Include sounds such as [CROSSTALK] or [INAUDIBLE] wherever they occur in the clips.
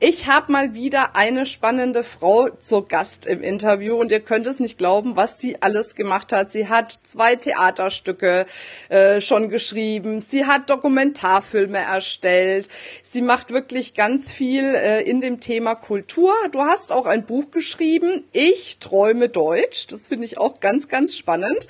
Ich habe mal wieder eine spannende Frau zur Gast im Interview und ihr könnt es nicht glauben, was sie alles gemacht hat. Sie hat zwei Theaterstücke äh, schon geschrieben, sie hat Dokumentarfilme erstellt, sie macht wirklich ganz viel äh, in dem Thema Kultur. Du hast auch ein Buch geschrieben, Ich träume Deutsch. Das finde ich auch ganz, ganz spannend.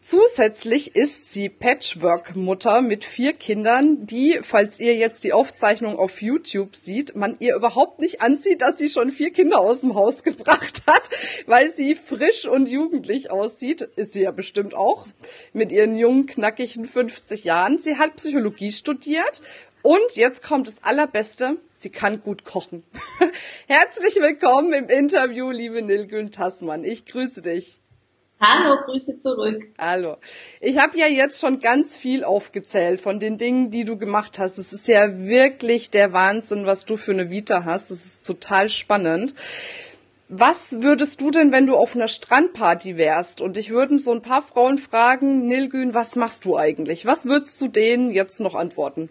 Zusätzlich ist sie Patchwork-Mutter mit vier Kindern, die, falls ihr jetzt die Aufzeichnung auf YouTube sieht, man ihr überhaupt nicht ansieht, dass sie schon vier Kinder aus dem Haus [LAUGHS] gebracht hat, weil sie frisch und jugendlich aussieht. Ist sie ja bestimmt auch mit ihren jungen, knackigen 50 Jahren. Sie hat Psychologie studiert und jetzt kommt das Allerbeste, sie kann gut kochen. [LAUGHS] Herzlich willkommen im Interview, liebe Nilgün Tassmann. Ich grüße dich. Hallo, Grüße zurück. Hallo. Ich habe ja jetzt schon ganz viel aufgezählt von den Dingen, die du gemacht hast. Es ist ja wirklich der Wahnsinn, was du für eine Vita hast. Das ist total spannend. Was würdest du denn, wenn du auf einer Strandparty wärst und ich würden so ein paar Frauen fragen, Nilgün, was machst du eigentlich? Was würdest du denen jetzt noch antworten?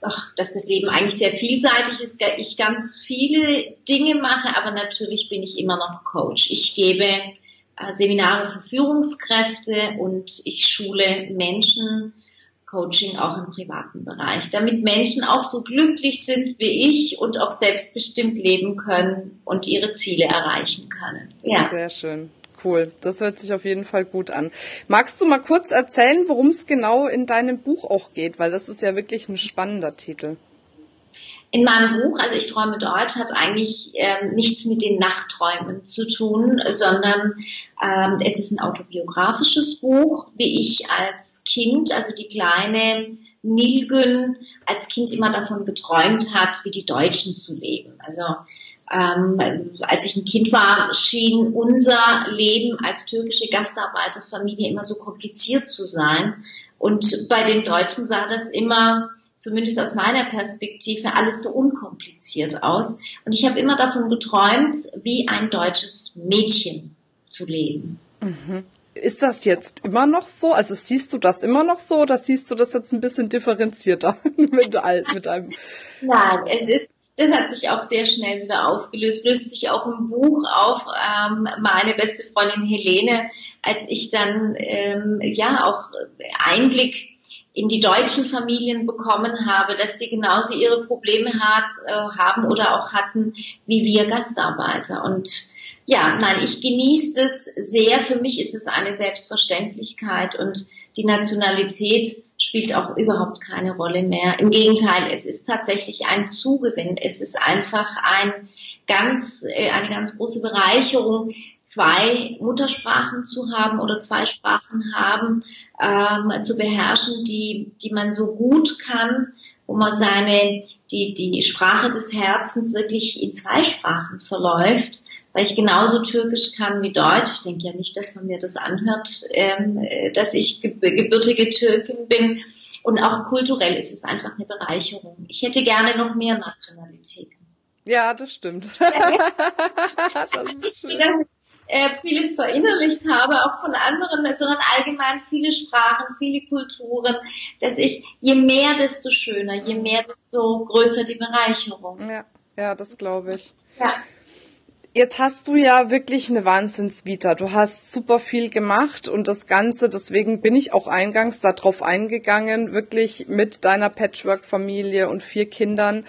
Ach, dass das Leben eigentlich sehr vielseitig ist, ich ganz viele Dinge mache, aber natürlich bin ich immer noch Coach. Ich gebe Seminare für Führungskräfte und ich schule Menschen, Coaching auch im privaten Bereich, damit Menschen auch so glücklich sind wie ich und auch selbstbestimmt leben können und ihre Ziele erreichen können. Ja. Sehr schön. Cool. Das hört sich auf jeden Fall gut an. Magst du mal kurz erzählen, worum es genau in deinem Buch auch geht? Weil das ist ja wirklich ein spannender Titel in meinem Buch, also ich träume Deutsch, hat eigentlich ähm, nichts mit den Nachtträumen zu tun, sondern ähm, es ist ein autobiografisches Buch, wie ich als Kind, also die kleine Nilgün als Kind immer davon geträumt hat, wie die Deutschen zu leben. Also ähm, als ich ein Kind war, schien unser Leben als türkische Gastarbeiterfamilie immer so kompliziert zu sein. Und bei den Deutschen sah das immer zumindest aus meiner Perspektive, alles so unkompliziert aus. Und ich habe immer davon geträumt, wie ein deutsches Mädchen zu leben. Mhm. Ist das jetzt immer noch so? Also siehst du das immer noch so oder siehst du das jetzt ein bisschen differenzierter [LAUGHS] mit, mit einem? Nein, es ist, das hat sich auch sehr schnell wieder aufgelöst, löst sich auch im Buch auf. Ähm, meine beste Freundin Helene, als ich dann ähm, ja auch Einblick in die deutschen Familien bekommen habe, dass sie genauso ihre Probleme hat, äh, haben oder auch hatten wie wir Gastarbeiter. Und ja, nein, ich genieße das sehr. Für mich ist es eine Selbstverständlichkeit und die Nationalität spielt auch überhaupt keine Rolle mehr. Im Gegenteil, es ist tatsächlich ein Zugewinn. Es ist einfach ein ganz, äh, eine ganz große Bereicherung, zwei Muttersprachen zu haben oder zwei Sprachen haben, ähm, zu beherrschen, die, die man so gut kann, wo man seine, die, die Sprache des Herzens wirklich in zwei Sprachen verläuft, weil ich genauso Türkisch kann wie Deutsch. Ich denke ja nicht, dass man mir das anhört, ähm, dass ich gebürtige Türkin bin. Und auch kulturell ist es einfach eine Bereicherung. Ich hätte gerne noch mehr Nationalitäten. Ja, das stimmt. [LAUGHS] das ist schön äh, vieles verinnerlicht habe, auch von anderen, sondern allgemein viele Sprachen, viele Kulturen, dass ich, je mehr, desto schöner, je mehr, desto größer die Bereicherung. Ja, ja, das glaube ich. Ja. Jetzt hast du ja wirklich eine Wahnsinnsvita. Du hast super viel gemacht und das Ganze, deswegen bin ich auch eingangs darauf eingegangen, wirklich mit deiner Patchwork-Familie und vier Kindern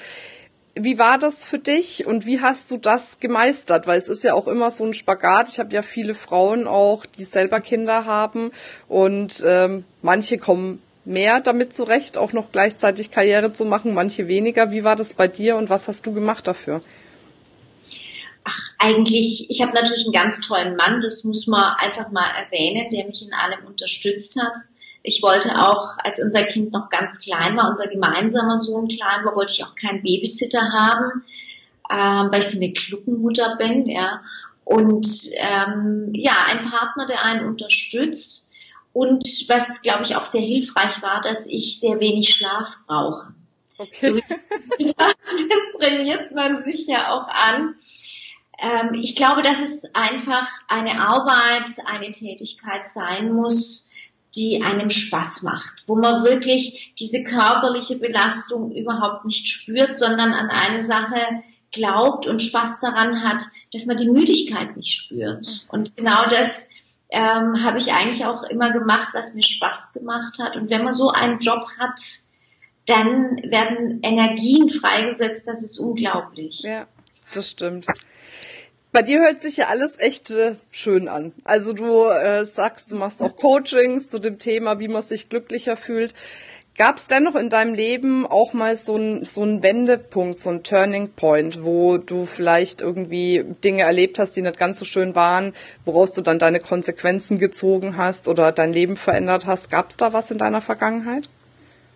wie war das für dich und wie hast du das gemeistert? Weil es ist ja auch immer so ein Spagat. Ich habe ja viele Frauen auch, die selber Kinder haben und ähm, manche kommen mehr damit zurecht, auch noch gleichzeitig Karriere zu machen, manche weniger. Wie war das bei dir und was hast du gemacht dafür? Ach, eigentlich, ich habe natürlich einen ganz tollen Mann, das muss man einfach mal erwähnen, der mich in allem unterstützt hat. Ich wollte auch, als unser Kind noch ganz klein war, unser gemeinsamer Sohn klein war, wollte ich auch keinen Babysitter haben. ähm, weil ich so eine Kluckenmutter bin, ja. Und ähm, ja, ein Partner, der einen unterstützt. Und was, glaube ich, auch sehr hilfreich war, dass ich sehr wenig Schlaf brauche. Okay. So, [LAUGHS] das trainiert man sich ja auch an. Ähm, ich glaube, dass es einfach eine Arbeit, eine Tätigkeit sein muss, die einem Spaß macht, wo man wirklich diese körperliche Belastung überhaupt nicht spürt, sondern an eine Sache glaubt und Spaß daran hat, dass man die Müdigkeit nicht spürt. Und genau das ähm, habe ich eigentlich auch immer gemacht, was mir Spaß gemacht hat. Und wenn man so einen Job hat, dann werden Energien freigesetzt, das ist unglaublich. Ja, das stimmt. Bei dir hört sich ja alles echt äh, schön an. Also du äh, sagst, du machst auch Coachings zu dem Thema, wie man sich glücklicher fühlt. Gab es dennoch in deinem Leben auch mal so ein so ein Wendepunkt, so ein Turning Point, wo du vielleicht irgendwie Dinge erlebt hast, die nicht ganz so schön waren, woraus du dann deine Konsequenzen gezogen hast oder dein Leben verändert hast? Gab es da was in deiner Vergangenheit?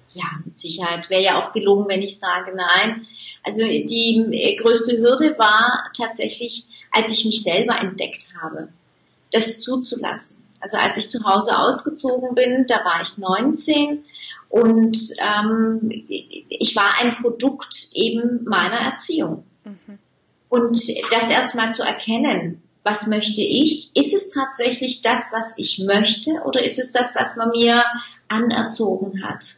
Ja, mit Sicherheit. Wäre ja auch gelogen, wenn ich sage nein. Also die äh, größte Hürde war tatsächlich, als ich mich selber entdeckt habe, das zuzulassen. Also als ich zu Hause ausgezogen bin, da war ich 19 und ähm, ich war ein Produkt eben meiner Erziehung. Mhm. Und das erstmal zu erkennen, was möchte ich? Ist es tatsächlich das, was ich möchte oder ist es das, was man mir anerzogen hat?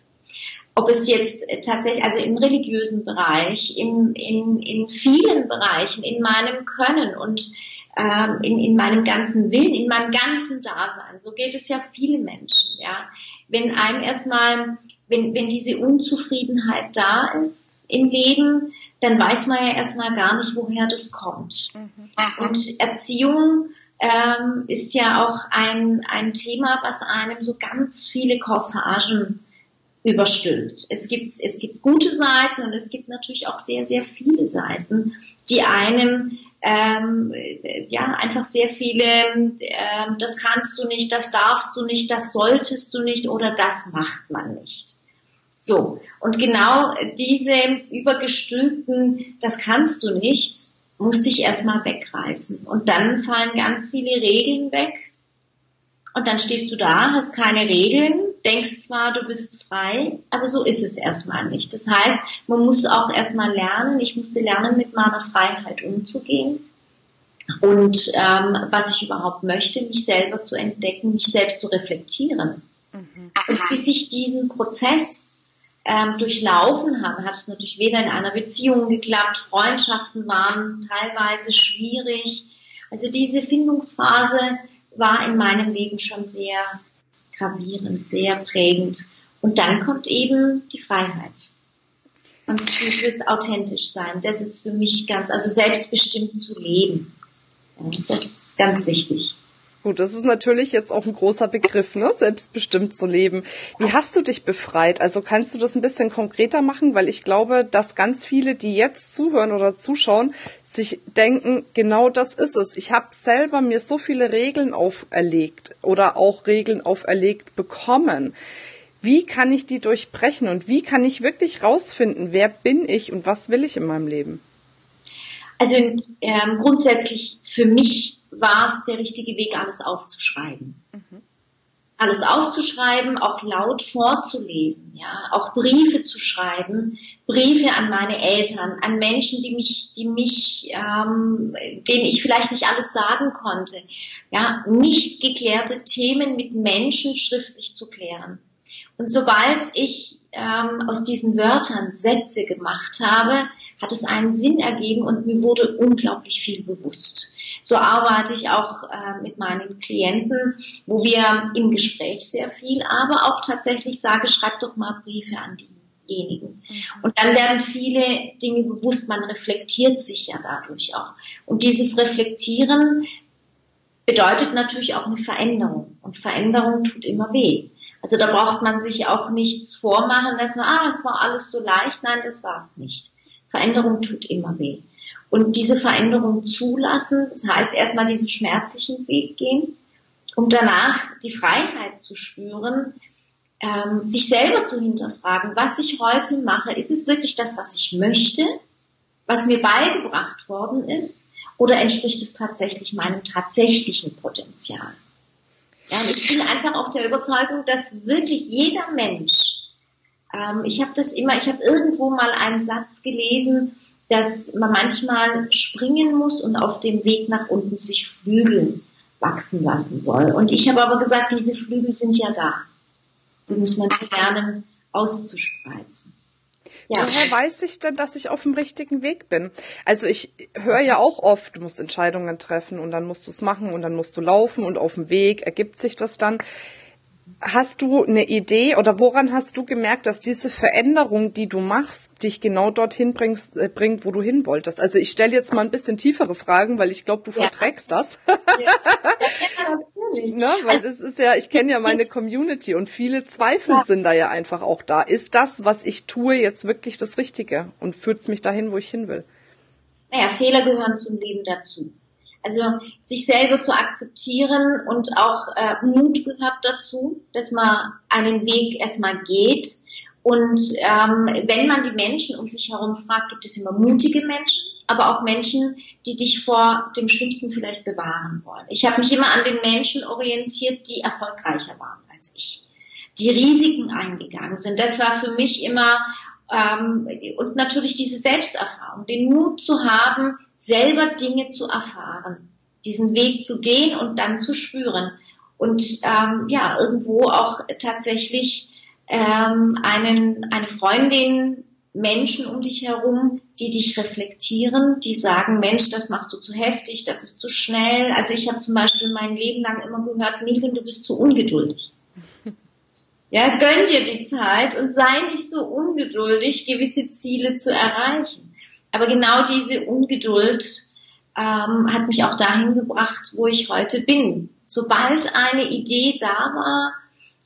Ob es jetzt tatsächlich, also im religiösen Bereich, in, in, in vielen Bereichen, in meinem Können und ähm, in, in meinem ganzen Willen, in meinem ganzen Dasein. So geht es ja viele Menschen, ja wenn einem erstmal, wenn, wenn diese Unzufriedenheit da ist im Leben, dann weiß man ja erstmal gar nicht, woher das kommt. Mhm. Und Erziehung ähm, ist ja auch ein, ein Thema, was einem so ganz viele Corsagen überstülpt. Es gibt, es gibt gute Seiten und es gibt natürlich auch sehr, sehr viele Seiten, die einem ähm, ja einfach sehr viele, ähm, das kannst du nicht, das darfst du nicht, das solltest du nicht oder das macht man nicht. So, und genau diese übergestülpten, das kannst du nicht, musste ich erstmal wegreißen. Und dann fallen ganz viele Regeln weg. Und dann stehst du da, hast keine Regeln, denkst zwar, du bist frei, aber so ist es erstmal nicht. Das heißt, man muss auch erstmal lernen, ich musste lernen, mit meiner Freiheit umzugehen und ähm, was ich überhaupt möchte, mich selber zu entdecken, mich selbst zu reflektieren. Mhm. Und bis ich diesen Prozess ähm, durchlaufen habe, hat es natürlich weder in einer Beziehung geklappt, Freundschaften waren teilweise schwierig. Also diese Findungsphase war in meinem Leben schon sehr gravierend, sehr prägend. Und dann kommt eben die Freiheit. Und dieses authentisch sein, das ist für mich ganz, also selbstbestimmt zu leben. Das ist ganz wichtig. Gut, das ist natürlich jetzt auch ein großer Begriff, ne? Selbstbestimmt zu leben. Wie hast du dich befreit? Also kannst du das ein bisschen konkreter machen? Weil ich glaube, dass ganz viele, die jetzt zuhören oder zuschauen, sich denken, genau das ist es. Ich habe selber mir so viele Regeln auferlegt oder auch Regeln auferlegt bekommen. Wie kann ich die durchbrechen und wie kann ich wirklich rausfinden, wer bin ich und was will ich in meinem Leben? Also ähm, grundsätzlich für mich war es der richtige Weg, alles aufzuschreiben. Mhm. Alles aufzuschreiben, auch laut vorzulesen, ja, auch Briefe zu schreiben, Briefe an meine Eltern, an Menschen, die mich, die mich, ähm, denen ich vielleicht nicht alles sagen konnte, ja, nicht geklärte Themen mit Menschen schriftlich zu klären. Und sobald ich ähm, aus diesen Wörtern Sätze gemacht habe, hat es einen Sinn ergeben und mir wurde unglaublich viel bewusst. So arbeite ich auch äh, mit meinen Klienten, wo wir im Gespräch sehr viel, aber auch tatsächlich sage, schreib doch mal Briefe an diejenigen. Mhm. Und dann werden viele Dinge bewusst, man reflektiert sich ja dadurch auch. Und dieses Reflektieren bedeutet natürlich auch eine Veränderung. Und Veränderung tut immer weh. Also da braucht man sich auch nichts vormachen, dass man, ah, es war alles so leicht. Nein, das war es nicht. Veränderung tut immer weh. Und diese Veränderung zulassen, das heißt erstmal diesen schmerzlichen Weg gehen, um danach die Freiheit zu spüren, ähm, sich selber zu hinterfragen, was ich heute mache, ist es wirklich das, was ich möchte, was mir beigebracht worden ist oder entspricht es tatsächlich meinem tatsächlichen Potenzial? Ja, und ich bin einfach auch der Überzeugung, dass wirklich jeder Mensch, ähm, ich habe das immer, ich habe irgendwo mal einen Satz gelesen, dass man manchmal springen muss und auf dem Weg nach unten sich Flügel wachsen lassen soll. Und ich habe aber gesagt, diese Flügel sind ja da. Die muss man lernen auszuspreizen. Ja. Woher weiß ich denn, dass ich auf dem richtigen Weg bin? Also ich höre ja auch oft, du musst Entscheidungen treffen und dann musst du es machen und dann musst du laufen und auf dem Weg ergibt sich das dann. Hast du eine Idee oder woran hast du gemerkt, dass diese Veränderung, die du machst, dich genau dorthin bringst, äh, bringt, wo du hin wolltest? Also ich stelle jetzt mal ein bisschen tiefere Fragen, weil ich glaube, du ja. verträgst das. Ja. [LAUGHS] natürlich. ne? Weil es ist ja, ich kenne ja meine Community und viele Zweifel ja. sind da ja einfach auch da. Ist das, was ich tue, jetzt wirklich das Richtige und führt es mich dahin, wo ich hin will? Naja, Fehler gehören zum Leben dazu. Also sich selber zu akzeptieren und auch äh, Mut gehört dazu, dass man einen Weg erstmal geht. Und ähm, wenn man die Menschen um sich herum fragt, gibt es immer mutige Menschen, aber auch Menschen, die dich vor dem Schlimmsten vielleicht bewahren wollen. Ich habe mich immer an den Menschen orientiert, die erfolgreicher waren als ich, die Risiken eingegangen sind. Das war für mich immer ähm, und natürlich diese Selbsterfahrung, den Mut zu haben, selber Dinge zu erfahren, diesen Weg zu gehen und dann zu spüren und ähm, ja irgendwo auch tatsächlich ähm, einen eine Freundin Menschen um dich herum, die dich reflektieren, die sagen, Mensch, das machst du zu heftig, das ist zu schnell. Also ich habe zum Beispiel mein Leben lang immer gehört, Miriam, du bist zu ungeduldig. [LAUGHS] Ja, gönn dir die Zeit und sei nicht so ungeduldig, gewisse Ziele zu erreichen. Aber genau diese Ungeduld ähm, hat mich auch dahin gebracht, wo ich heute bin. Sobald eine Idee da war,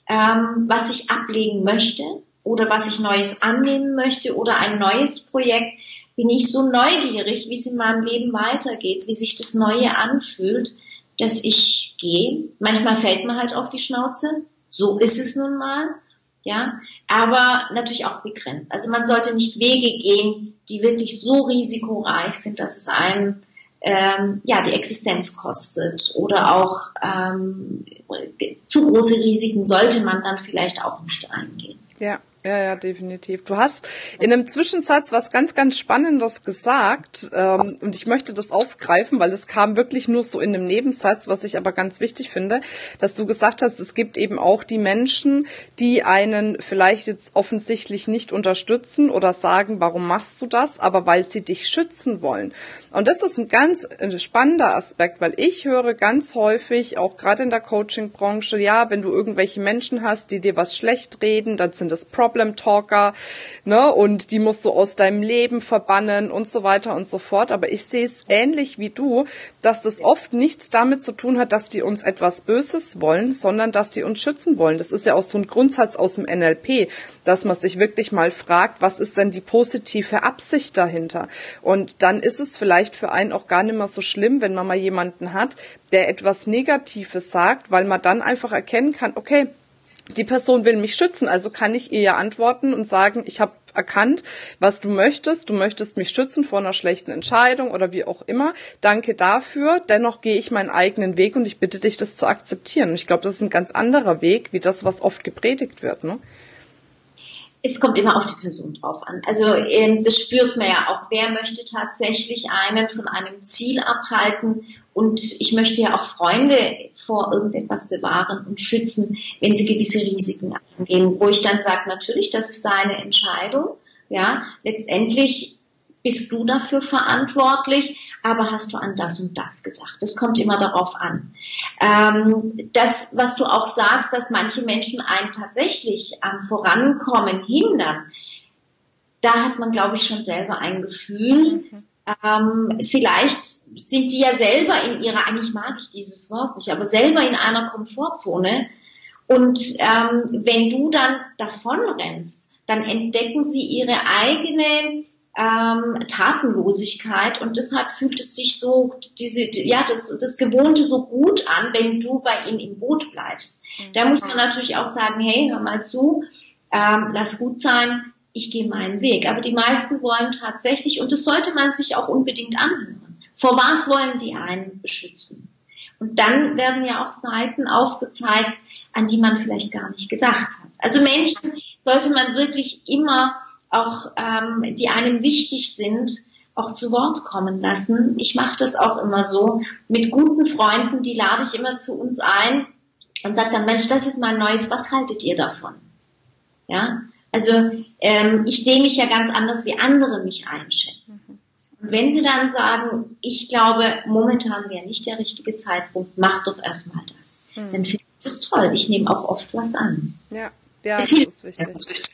ähm, was ich ablegen möchte oder was ich Neues annehmen möchte oder ein neues Projekt, bin ich so neugierig, wie es in meinem Leben weitergeht, wie sich das Neue anfühlt, dass ich gehe. Manchmal fällt mir halt auf die Schnauze. So ist es nun mal ja, aber natürlich auch begrenzt. Also man sollte nicht Wege gehen, die wirklich so risikoreich sind, dass es einem ähm, ja die Existenz kostet oder auch ähm, zu große Risiken sollte man dann vielleicht auch nicht eingehen. Ja, ja, ja, definitiv. Du hast in einem Zwischensatz was ganz, ganz Spannendes gesagt ähm, und ich möchte das aufgreifen, weil es kam wirklich nur so in einem Nebensatz, was ich aber ganz wichtig finde, dass du gesagt hast, es gibt eben auch die Menschen, die einen vielleicht jetzt offensichtlich nicht unterstützen oder sagen, warum machst du das, aber weil sie dich schützen wollen. Und das ist ein ganz spannender Aspekt, weil ich höre ganz häufig, auch gerade in der Coaching-Branche, ja, wenn du irgendwelche Menschen hast, die dir was schlecht reden, dann sind das Problems Problem Talker, ne, und die musst du aus deinem Leben verbannen und so weiter und so fort. Aber ich sehe es ähnlich wie du, dass das oft nichts damit zu tun hat, dass die uns etwas Böses wollen, sondern dass die uns schützen wollen. Das ist ja auch so ein Grundsatz aus dem NLP, dass man sich wirklich mal fragt, was ist denn die positive Absicht dahinter? Und dann ist es vielleicht für einen auch gar nicht mehr so schlimm, wenn man mal jemanden hat, der etwas Negatives sagt, weil man dann einfach erkennen kann, okay, die Person will mich schützen, also kann ich ihr ja antworten und sagen, ich habe erkannt, was du möchtest. Du möchtest mich schützen vor einer schlechten Entscheidung oder wie auch immer. Danke dafür. Dennoch gehe ich meinen eigenen Weg und ich bitte dich, das zu akzeptieren. Ich glaube, das ist ein ganz anderer Weg, wie das, was oft gepredigt wird. Ne? Es kommt immer auf die Person drauf an. Also ähm, das spürt man ja auch. Wer möchte tatsächlich einen von einem Ziel abhalten? Und ich möchte ja auch Freunde vor irgendetwas bewahren und schützen, wenn sie gewisse Risiken eingehen. Wo ich dann sage, natürlich, das ist deine Entscheidung. Ja, letztendlich bist du dafür verantwortlich, aber hast du an das und das gedacht? Das kommt immer darauf an. Ähm, das, was du auch sagst, dass manche Menschen einen tatsächlich am Vorankommen hindern, da hat man, glaube ich, schon selber ein Gefühl. Mhm. Ähm, vielleicht sind die ja selber in ihrer, eigentlich mag ich dieses Wort nicht, aber selber in einer Komfortzone. Und ähm, wenn du dann davon rennst, dann entdecken sie ihre eigene ähm, Tatenlosigkeit und deshalb fühlt es sich so diese ja das das Gewohnte so gut an, wenn du bei ihnen im Boot bleibst. Mhm. Da muss man natürlich auch sagen, hey, hör mal zu, ähm, lass gut sein. ich gehe meinen Weg. Aber die meisten wollen tatsächlich, und das sollte man sich auch unbedingt anhören, vor was wollen die einen beschützen? Und dann werden ja auch Seiten aufgezeigt, an die man vielleicht gar nicht gedacht hat. Also Menschen sollte man wirklich immer auch, ähm, die einem wichtig sind, auch zu Wort kommen lassen. Ich mache das auch immer so mit guten Freunden, die lade ich immer zu uns ein und sage dann, Mensch, das ist mein Neues, was haltet ihr davon? Ja, also ähm, ich sehe mich ja ganz anders, wie andere mich einschätzen. Und wenn sie dann sagen, ich glaube, momentan wäre nicht der richtige Zeitpunkt, mach doch erstmal das. Mhm. Dann finde ich das toll. Ich nehme auch oft was an. Ja, ja, das ist wichtig.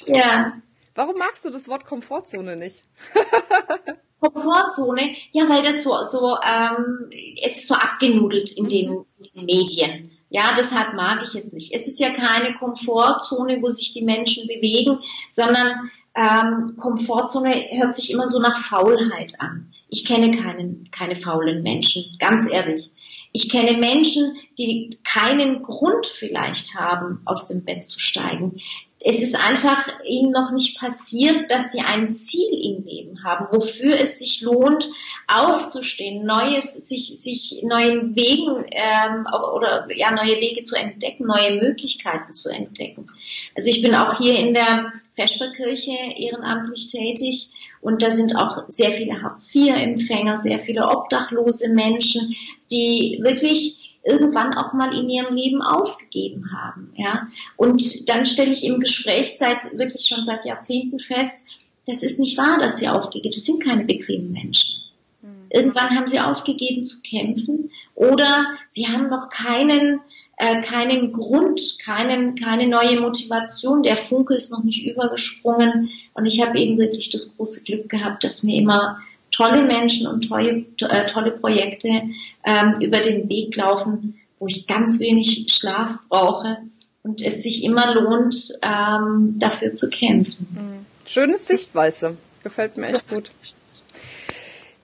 Ja. Warum magst du das Wort Komfortzone nicht? [LAUGHS] Komfortzone, ja, weil das so, so, ähm, es ist so abgenudelt in den, Medien. Ja, deshalb mag ich es nicht. Es ist ja keine Komfortzone, wo sich die Menschen bewegen, sondern ähm, Komfortzone hört sich immer so nach Faulheit an. Ich kenne keinen, keine faulen Menschen, ganz ehrlich. Ich kenne Menschen, die keinen Grund vielleicht haben, aus dem Bett zu steigen. Es ist einfach ihnen noch nicht passiert, dass sie ein Ziel im Leben haben, wofür es sich lohnt, aufzustehen, Neues, sich, sich neuen Wegen ähm, oder ja neue Wege zu entdecken, neue Möglichkeiten zu entdecken. Also ich bin auch hier in der Vesperkirche ehrenamtlich tätig und da sind auch sehr viele Hartz-IV-Empfänger, sehr viele obdachlose Menschen, die wirklich irgendwann auch mal in ihrem Leben aufgegeben haben. Ja? Und dann stelle ich im Gespräch seit wirklich schon seit Jahrzehnten fest, das ist nicht wahr, dass sie aufgegeben. Es sind keine bequemen Menschen. Hm. Irgendwann haben sie aufgegeben zu kämpfen oder sie haben noch keinen äh, keinen Grund, keinen, keine neue Motivation. Der Funke ist noch nicht übergesprungen. Und ich habe eben wirklich das große Glück gehabt, dass mir immer tolle Menschen und tolle, äh, tolle Projekte ähm, über den Weg laufen, wo ich ganz wenig Schlaf brauche und es sich immer lohnt, ähm, dafür zu kämpfen. Mhm. Schöne Sichtweise. Gefällt mir echt gut. [LAUGHS]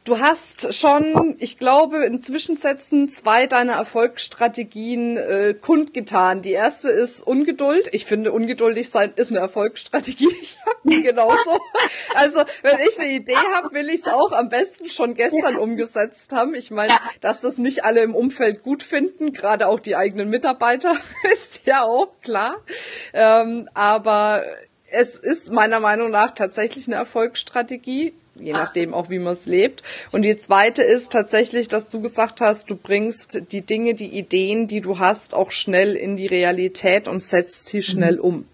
Du hast schon, ich glaube, in Zwischensätzen zwei deiner Erfolgsstrategien äh, kundgetan. Die erste ist Ungeduld. Ich finde, ungeduldig sein ist eine Erfolgsstrategie. [LAUGHS] Ich habe die genauso. [LAUGHS] Also, wenn ich eine Idee habe, will ich es auch am besten schon gestern umgesetzt haben. Ich meine, ja. dass das nicht alle im Umfeld gut finden, gerade auch die eigenen Mitarbeiter, [LAUGHS] ist ja auch klar. Ähm, aber es ist meiner Meinung nach tatsächlich eine Erfolgsstrategie je nachdem auch, wie man es lebt. Und die zweite ist tatsächlich, dass du gesagt hast, du bringst die Dinge, die Ideen, die du hast, auch schnell in die Realität und setzt sie schnell um.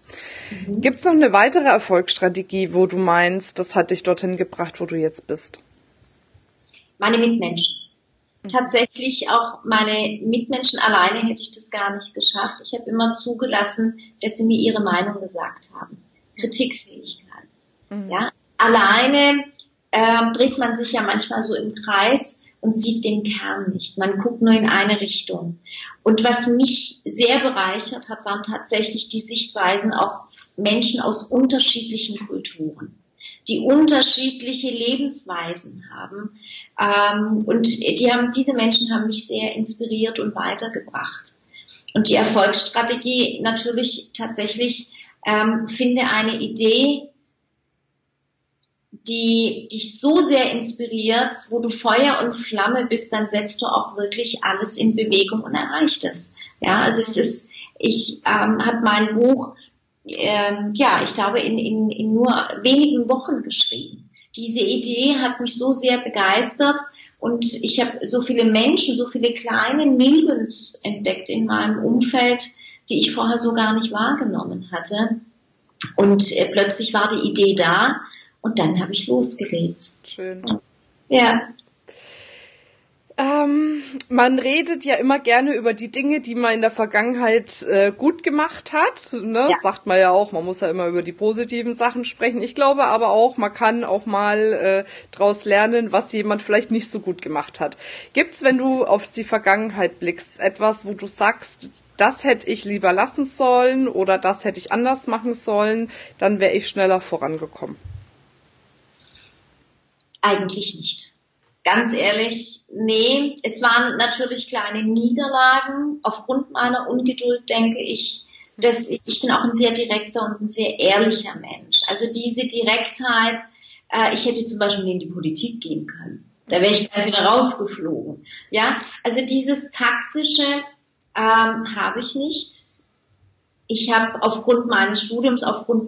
Mhm. Gibt es noch eine weitere Erfolgsstrategie, wo du meinst, das hat dich dorthin gebracht, wo du jetzt bist? Meine Mitmenschen. Mhm. Tatsächlich auch meine Mitmenschen alleine hätte ich das gar nicht geschafft. Ich habe immer zugelassen, dass sie mir ihre Meinung gesagt haben. Kritikfähigkeit. Mhm. Ja, alleine ähm, dreht man sich ja manchmal so im Kreis und sieht den Kern nicht. Man guckt nur in eine Richtung. Und was mich sehr bereichert hat, waren tatsächlich die Sichtweisen auf Menschen aus unterschiedlichen Kulturen, die unterschiedliche Lebensweisen haben. Ähm, und die haben, diese Menschen haben mich sehr inspiriert und weitergebracht. Und die Erfolgsstrategie natürlich tatsächlich ähm, finde eine Idee, die dich so sehr inspiriert, wo du Feuer und Flamme bist, dann setzt du auch wirklich alles in Bewegung und erreicht es. Ja, also es ist, ich ähm, habe mein Buch, ähm, ja, ich glaube, in, in, in nur wenigen Wochen geschrieben. Diese Idee hat mich so sehr begeistert und ich habe so viele Menschen, so viele kleine Milbens entdeckt in meinem Umfeld, die ich vorher so gar nicht wahrgenommen hatte. Und äh, plötzlich war die Idee da und dann habe ich losgelegt. Schön. Ja. Ähm, man redet ja immer gerne über die Dinge, die man in der Vergangenheit äh, gut gemacht hat. Ne? Ja. Sagt man ja auch, man muss ja immer über die positiven Sachen sprechen. Ich glaube aber auch, man kann auch mal äh, daraus lernen, was jemand vielleicht nicht so gut gemacht hat. Gibt's, wenn du auf die Vergangenheit blickst, etwas, wo du sagst, das hätte ich lieber lassen sollen oder das hätte ich anders machen sollen, dann wäre ich schneller vorangekommen. Eigentlich nicht. Ganz ehrlich, nee, es waren natürlich kleine Niederlagen. Aufgrund meiner Ungeduld denke ich, dass ich, ich bin auch ein sehr direkter und ein sehr ehrlicher Mensch. Also diese Direktheit, äh, ich hätte zum Beispiel in die Politik gehen können. Da wäre ich gleich wieder rausgeflogen. Ja, also dieses taktische, ähm, habe ich nicht. Ich habe aufgrund meines Studiums, aufgrund